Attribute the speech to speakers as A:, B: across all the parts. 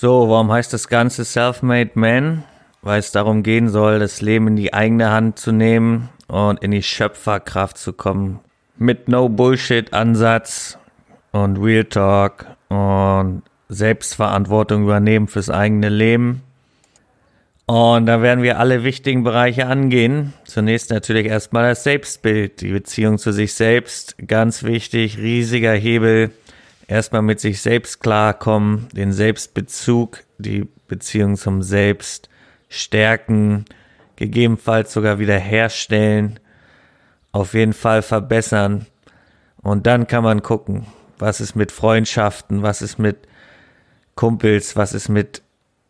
A: So, warum heißt das Ganze Self-Made Man? Weil es darum gehen soll, das Leben in die eigene Hand zu nehmen und in die Schöpferkraft zu kommen. Mit No-Bullshit-Ansatz und Real Talk und Selbstverantwortung übernehmen fürs eigene Leben. Und da werden wir alle wichtigen Bereiche angehen. Zunächst natürlich erstmal das Selbstbild, die Beziehung zu sich selbst. Ganz wichtig, riesiger Hebel. Erstmal mit sich selbst klarkommen, den Selbstbezug, die Beziehung zum Selbst stärken, gegebenenfalls sogar wieder herstellen, auf jeden Fall verbessern. Und dann kann man gucken, was ist mit Freundschaften, was ist mit Kumpels, was ist mit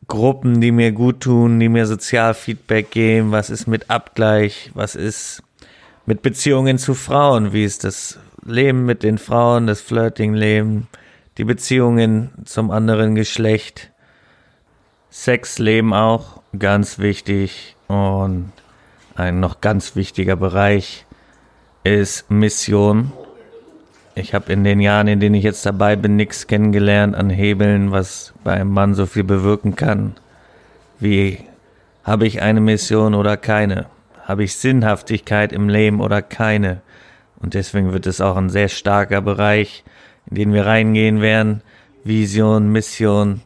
A: Gruppen, die mir gut tun, die mir Sozialfeedback geben, was ist mit Abgleich, was ist mit Beziehungen zu Frauen, wie ist das Leben mit den Frauen, das Flirting-Leben, die Beziehungen zum anderen Geschlecht, Sexleben auch, ganz wichtig und ein noch ganz wichtiger Bereich ist Mission. Ich habe in den Jahren, in denen ich jetzt dabei bin, nichts kennengelernt an Hebeln, was bei einem Mann so viel bewirken kann. Wie habe ich eine Mission oder keine? Habe ich Sinnhaftigkeit im Leben oder keine? Und deswegen wird es auch ein sehr starker Bereich, in den wir reingehen werden. Vision, Mission.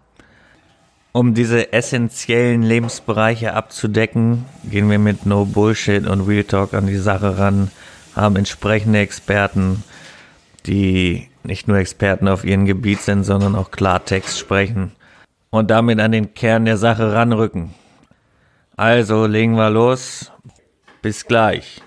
A: Um diese essentiellen Lebensbereiche abzudecken, gehen wir mit No Bullshit und Real Talk an die Sache ran, haben entsprechende Experten, die nicht nur Experten auf ihrem Gebiet sind, sondern auch Klartext sprechen und damit an den Kern der Sache ranrücken. Also legen wir los. Bis gleich.